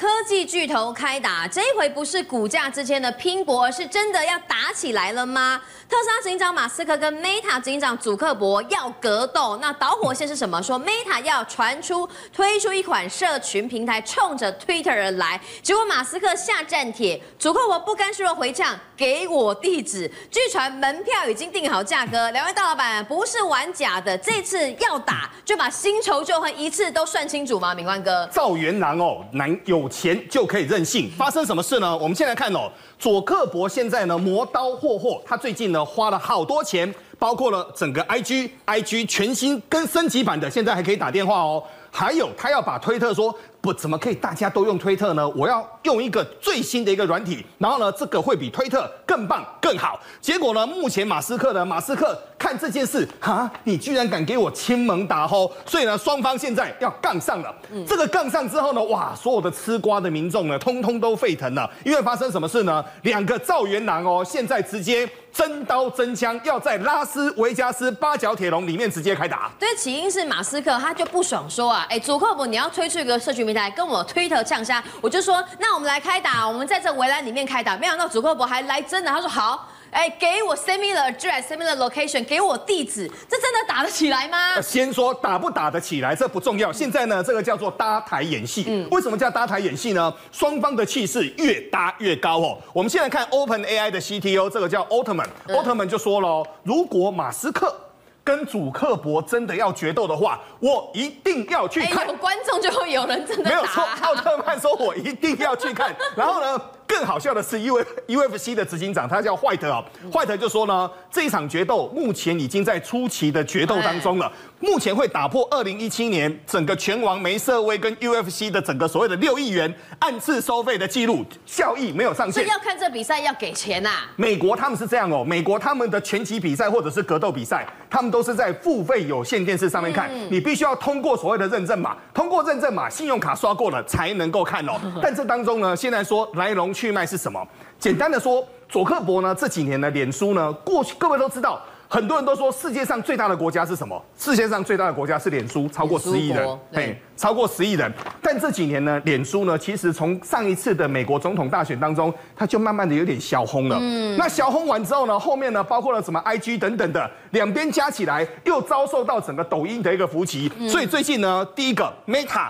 科技巨头开打，这一回不是股价之间的拼搏，而是真的要打起来了吗？特斯拉警长马斯克跟 Meta 警长祖克伯要格斗，那导火线是什么？说 Meta 要传出推出一款社群平台，冲着 Twitter 而来，结果马斯克下战帖，祖克伯不甘示弱回呛，给我地址。据传门票已经定好价格，两位大老板不是玩假的，这次要打就把新仇旧恨一次都算清楚吗？敏宽哥，赵元囊哦，男有钱就可以任性，发生什么事呢？我们现在看哦，佐克伯现在呢磨刀霍霍，他最近呢花了好多钱，包括了整个 IG，IG 全新跟升级版的，现在还可以打电话哦，还有他要把推特说。不，怎么可以大家都用推特呢？我要用一个最新的一个软体，然后呢，这个会比推特更棒更好。结果呢，目前马斯克呢马斯克看这件事，哈，你居然敢给我亲门打吼，所以呢，双方现在要杠上了。嗯，这个杠上之后呢，哇，所有的吃瓜的民众呢，通通都沸腾了，因为发生什么事呢？两个赵元郎哦，现在直接真刀真枪，要在拉斯维加斯八角铁笼里面直接开打。对，起因是马斯克他就不爽说啊，哎，祖克伯你要推出一个社群。来跟我推特呛声，我就说，那我们来开打，我们在这围栏里面开打。没想到祖克伯还来真的，他说好，哎，给我 send me the address, send me the location，给我地址，这真的打得起来吗？先说打不打得起来，这不重要。现在呢，这个叫做搭台演戏。嗯，为什么叫搭台演戏呢？双方的气势越搭越高哦。我们现在看 Open AI 的 CTO，这个叫奥特曼，奥特曼就说了，如果马斯克。跟祖克伯真的要决斗的话，我一定要去看。有观众就会有人真的。没有错，奥特曼说，我一定要去看。然后呢？更好笑的是，U UFC 的执行长他叫坏特啊，坏特就说呢，这一场决斗目前已经在初期的决斗当中了，目前会打破二零一七年整个拳王梅瑟威跟 UFC 的整个所谓的六亿元按次收费的记录，效益没有上限。所以要看这比赛要给钱呐、啊。美国他们是这样哦，美国他们的拳击比赛或者是格斗比赛，他们都是在付费有线电视上面看，你必须要通过所谓的认证码，通过认证码，信用卡刷过了才能够看哦。但这当中呢，现在说来龙去脉是什么？简单的说，佐克伯呢这几年的脸书呢，过去各位都知道，很多人都说世界上最大的国家是什么？世界上最大的国家是脸书，超过十亿人，对，超过十亿人。但这几年呢，脸书呢，其实从上一次的美国总统大选当中，它就慢慢的有点小红了。嗯，那小红完之后呢，后面呢，包括了什么 IG 等等的，两边加起来又遭受到整个抖音的一个伏击。所以最近呢，第一个 Meta。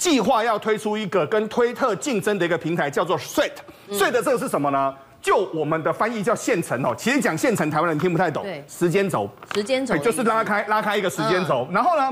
计划要推出一个跟推特竞争的一个平台，叫做 Thread。Thread 这个是什么呢？就我们的翻译叫线程哦。其实讲线程，台湾人听不太懂。对，时间轴。时间轴。就是拉开拉开一个时间轴，然后呢？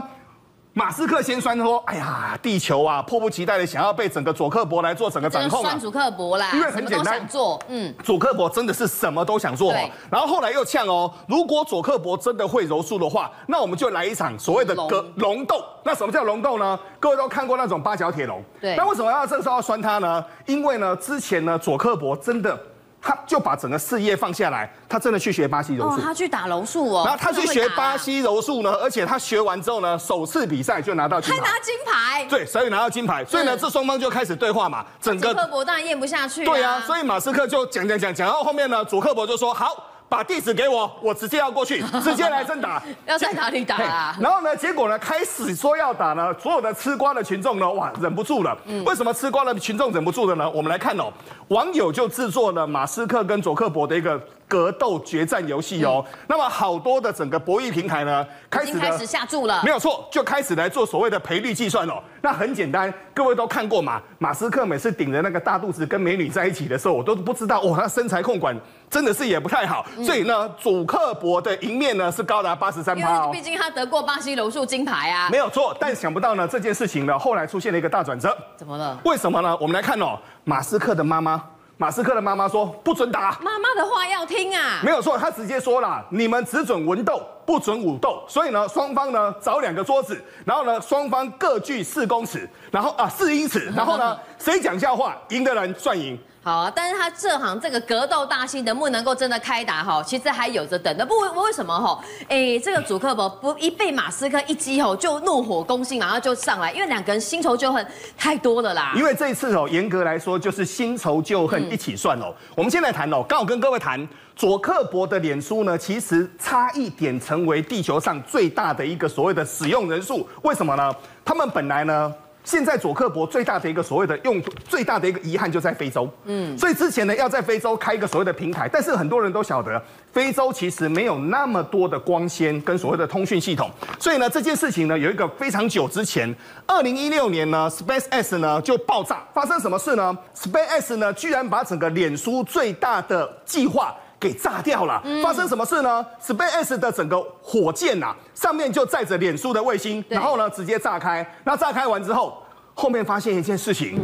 马斯克先酸说：“哎呀，地球啊，迫不及待的想要被整个佐克伯来做整个掌控啊。”酸祖克伯啦，因为很简单，做嗯，佐克伯真的是什么都想做。然后后来又呛哦，如果佐克伯真的会柔术的话，那我们就来一场所谓的格龙斗。那什么叫龙斗呢？各位都看过那种八角铁笼。对。那为什么要这个时候要酸他呢？因为呢，之前呢，佐克伯真的。他就把整个事业放下来，他真的去学巴西柔术。哦，他去打柔术哦。然后他去学巴西柔术呢，而且他学完之后呢，首次比赛就拿到金牌。还拿金牌。对，所以拿到金牌。所以呢，这双方就开始对话嘛。整个。祖克伯当然咽不下去。对啊，所以马斯克就讲讲讲讲到后面呢，祖克伯就说好。把地址给我，我直接要过去，直接来真打。要在哪里打啊？然后呢，结果呢，开始说要打呢，所有的吃瓜的群众呢，哇，忍不住了。嗯。为什么吃瓜的群众忍不住了呢？我们来看哦，网友就制作了马斯克跟佐克伯的一个。格斗决战游戏哦，嗯、那么好多的整个博弈平台呢，开始开始下注了，没有错，就开始来做所谓的赔率计算哦。那很简单，各位都看过嘛，马斯克每次顶着那个大肚子跟美女在一起的时候，我都不知道哇，他身材控管真的是也不太好。嗯、所以呢，主克博的赢面呢是高达八十三趴哦，毕竟他得过巴西柔术金牌啊。没有错，但想不到呢，这件事情呢后来出现了一个大转折。怎么了？为什么呢？我们来看哦，马斯克的妈妈。马斯克的妈妈说：“不准打，妈妈的话要听啊。”没有错，他直接说了：“你们只准文斗，不准武斗。”所以呢，双方呢找两个桌子，然后呢双方各距四公尺，然后啊四英尺，然后呢 谁讲笑话，赢的人算赢。好啊，但是他这行这个格斗大戏能不能够真的开打哈？其实还有着等的。不为为什么哈？哎，这个祖克伯不一被马斯克一击吼就怒火攻心，然后就上来，因为两个人新仇旧恨太多了啦。因为这一次哦，严格来说就是新仇旧恨一起算哦。我们现在谈哦，刚好跟各位谈佐克伯的脸书呢，其实差一点成为地球上最大的一个所谓的使用人数。为什么呢？他们本来呢。现在佐克伯最大的一个所谓的用途，最大的一个遗憾就在非洲。嗯，所以之前呢要在非洲开一个所谓的平台，但是很多人都晓得非洲其实没有那么多的光纤跟所谓的通讯系统，所以呢这件事情呢有一个非常久之前，二零一六年呢 SpaceX 呢就爆炸，发生什么事呢？SpaceX 呢居然把整个脸书最大的计划给炸掉了。发生什么事呢？SpaceX 的整个火箭呐、啊，上面就载着脸书的卫星，然后呢直接炸开。那炸开完之后，后面发现一件事情，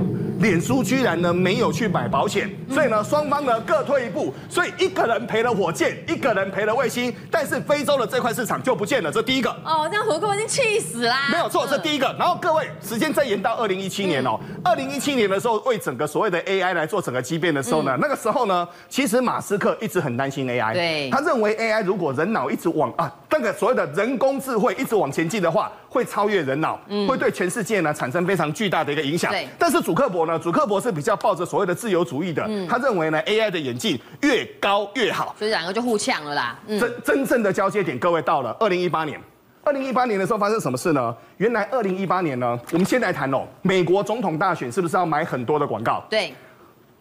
脸书居然呢没有去买保险，所以呢双方呢各退一步，所以一个人赔了火箭，一个人赔了卫星，但是非洲的这块市场就不见了。这第一个哦，这样胡克已经气死啦。没有错，这第一个。然后各位，时间再延到二零一七年哦，二零一七年的时候，为整个所谓的 AI 来做整个激变的时候呢，那个时候呢，其实马斯克一直很担心 AI，对，他认为 AI 如果人脑一直往啊那个所谓的人工智慧一直往前进的话，会超越人脑，会对全世界呢产生非常巨大的一个影响。对，但是主克伯呢，主克伯是比较抱着所谓的自由主义的，他认为呢 AI 的演进越高越好，所以两个就互呛了啦。真真正的交接点，各位到了二零一八年，二零一八年的时候发生什么事呢？原来二零一八年呢，我们先来谈哦，美国总统大选是不是要买很多的广告？对，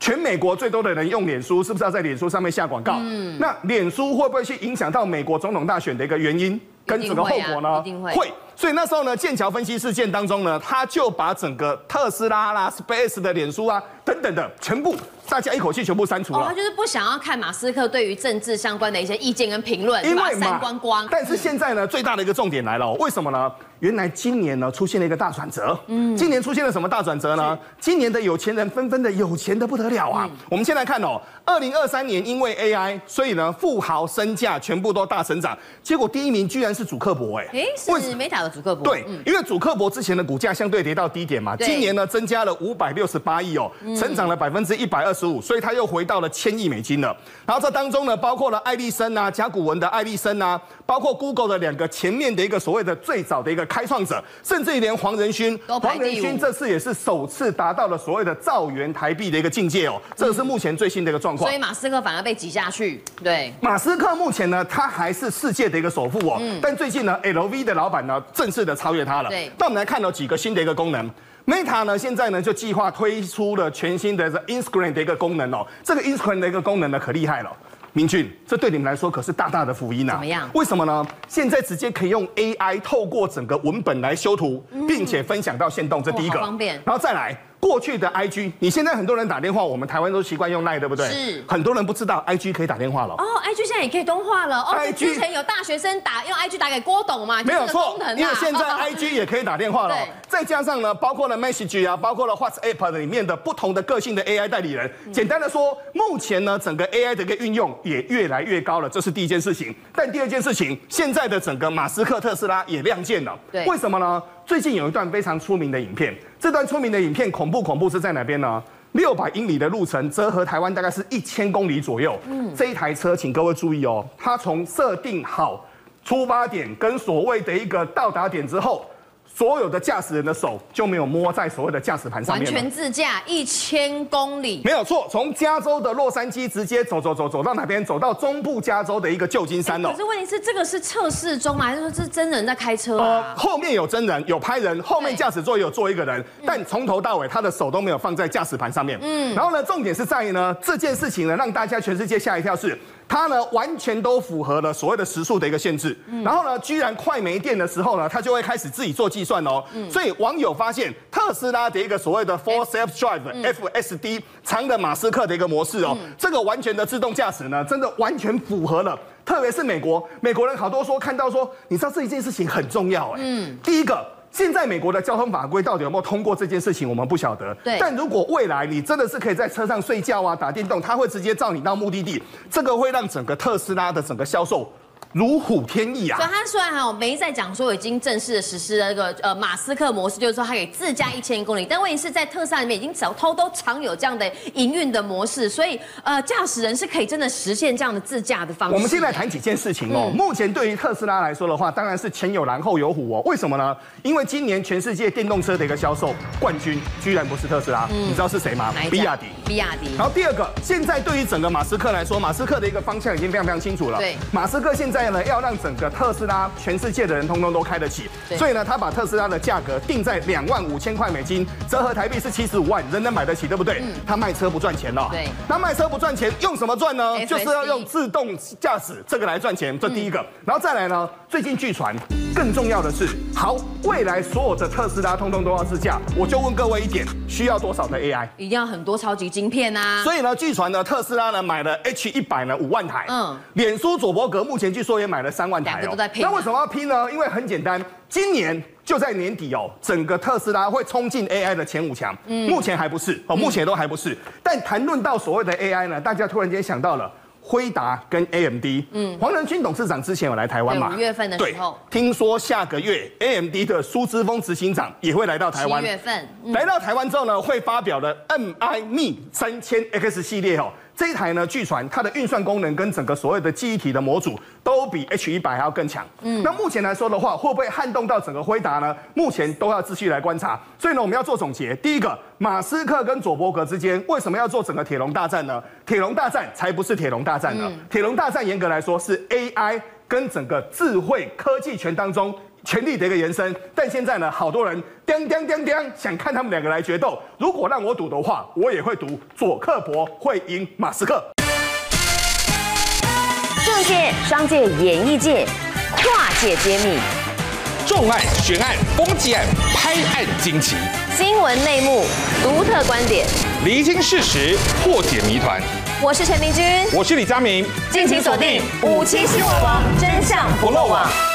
全美国最多的人用脸书，是不是要在脸书上面下广告？嗯，那脸书会不会去影响到美国总统大选的一个原因跟整个后果呢？一定会。会。所以那时候呢，剑桥分析事件当中呢，他就把整个特斯拉啦、Space 的脸书啊等等的全部，大家一口气全部删除了。哦，他就是不想要看马斯克对于政治相关的一些意见跟评论，因为删光光。但是现在呢，最大的一个重点来了，为什么呢？原来今年呢出现了一个大转折。嗯，今年出现了什么大转折呢？今年的有钱人纷纷的有钱的不得了啊。我们先来看哦，二零二三年因为 AI，所以呢富豪身价全部都大成长，结果第一名居然是主克伯，哎，哎，是 Meta 的祖克伯。对，因为主克伯之前的股价相对跌到低点嘛，今年呢增加了五百六十八亿哦，成长了百分之一百二十五，所以他又回到了千亿美金了。然后这当中呢，包括了艾利森啊、甲骨文的艾利森啊，包括 Google 的两个前面的一个所谓的最早的一个。开创者，甚至于连黄仁勋，黄仁勋这次也是首次达到了所谓的兆元台币的一个境界哦，这个是目前最新的一个状况。所以马斯克反而被挤下去。对，马斯克目前呢，他还是世界的一个首富哦，但最近呢，LV 的老板呢，正式的超越他了。对，那我们来看到几个新的一个功能，Meta 呢，现在呢就计划推出了全新的 Instagram 的一个功能哦，这个 Instagram 的一个功能呢可厉害了。明俊，这对你们来说可是大大的福音啊！怎么样？为什么呢？现在直接可以用 AI 透过整个文本来修图，并且分享到线动，这第一个。方便。然后再来。过去的 IG，你现在很多人打电话，我们台湾都习惯用 Line，对不对？是。很多人不知道 IG 可以打电话了。哦，IG 现在也可以通话了。哦，之前有大学生打用 IG 打给郭董嘛？没有错，因为现在 IG 也可以打电话了。再加上呢，包括了 Message 啊，包括了 WhatsApp 里面的不同的个性的 AI 代理人。简单的说，目前呢，整个 AI 的一个运用也越来越高了，这是第一件事情。但第二件事情，现在的整个马斯克特斯拉也亮剑了。对。为什么呢？最近有一段非常出名的影片，这段出名的影片恐怖恐怖是在哪边呢？六百英里的路程，折合台湾大概是一千公里左右。嗯，这一台车，请各位注意哦，它从设定好出发点跟所谓的一个到达点之后。所有的驾驶人的手就没有摸在所谓的驾驶盘上面，完全自驾一千公里，没有错。从加州的洛杉矶直接走走走走到哪边？走到中部加州的一个旧金山哦。可是问题是，这个是测试中吗？还是说这是真人在开车啊？呃，后面有真人，有拍人，后面驾驶座有坐一个人，但从头到尾他的手都没有放在驾驶盘上面。嗯，然后呢，重点是在于呢，这件事情呢，让大家全世界吓一跳是。它呢，完全都符合了所谓的时速的一个限制，然后呢，居然快没电的时候呢，它就会开始自己做计算哦。所以网友发现特斯拉的一个所谓的 Full Self Drive FSD 长的马斯克的一个模式哦，这个完全的自动驾驶呢，真的完全符合了。特别是美国，美国人好多说看到说，你知道这一件事情很重要哎。嗯，第一个。现在美国的交通法规到底有没有通过这件事情，我们不晓得。对。但如果未来你真的是可以在车上睡觉啊、打电动，它会直接照你到目的地，这个会让整个特斯拉的整个销售。如虎添翼啊！所以他虽然还有没在讲说已经正式的实施了那个呃马斯克模式，就是说他可以自驾一千公里，但问题是在特斯拉里面已经早偷都常有这样的营运的模式，所以呃驾驶人是可以真的实现这样的自驾的方式。我们现在谈几件事情哦。目前对于特斯拉来说的话，当然是前有狼后有虎哦。为什么呢？因为今年全世界电动车的一个销售冠军居然不是特斯拉，你知道是谁吗？比亚迪。比亚迪。然后第二个，现在对于整个马斯克来说，马斯克的一个方向已经非常非常清楚了。对。马斯克现在。在呢要让整个特斯拉全世界的人通通都开得起，所以呢他把特斯拉的价格定在两万五千块美金，折合台币是七十五万，人人买得起，对不对？嗯，他卖车不赚钱了，对，那卖车不赚钱，用什么赚呢？就是要用自动驾驶这个来赚钱，这第一个，然后再来呢，最近据传更重要的是，好，未来所有的特斯拉通通都要自驾，我就问各位一点，需要多少的 AI？一定要很多超级晶片啊！所以呢，据传呢，特斯拉呢买了 H 一百呢五万台，嗯，脸书佐伯格目前据说也买了三万台，两个都在拼。那为什么要拼呢？因为很简单，今年就在年底哦，整个特斯拉会冲进 AI 的前五强，嗯，目前还不是哦，目前都还不是。嗯、但谈论到所谓的 AI 呢，大家突然间想到了。辉达跟 AMD，嗯，黄仁勋董事长之前有来台湾嘛？五月份的时候，听说下个月 AMD 的苏之峰执行长也会来到台湾。七月份，嗯、来到台湾之后呢，会发表了 MI-ME 三千 X 系列哦。这一台呢，据传它的运算功能跟整个所谓的记忆体的模组都比 H 一百还要更强。嗯，那目前来说的话，会不会撼动到整个辉达呢？目前都要继续来观察。所以呢，我们要做总结。第一个，马斯克跟佐伯格之间为什么要做整个铁笼大战呢？铁笼大战才不是铁笼大战呢。铁笼大战严格来说是 AI 跟整个智慧科技圈当中。权力的一个延伸，但现在呢，好多人叮叮叮叮想看他们两个来决斗。如果让我赌的话，我也会赌佐克伯会赢马斯克。政界、商界、演艺界，跨界揭秘，重案、悬案、攻击案、拍案惊奇，新闻内幕、独特观点，厘清事实，破解谜团。我是陈明君，我是李佳明，敬请锁定五七新闻网，真相不漏网。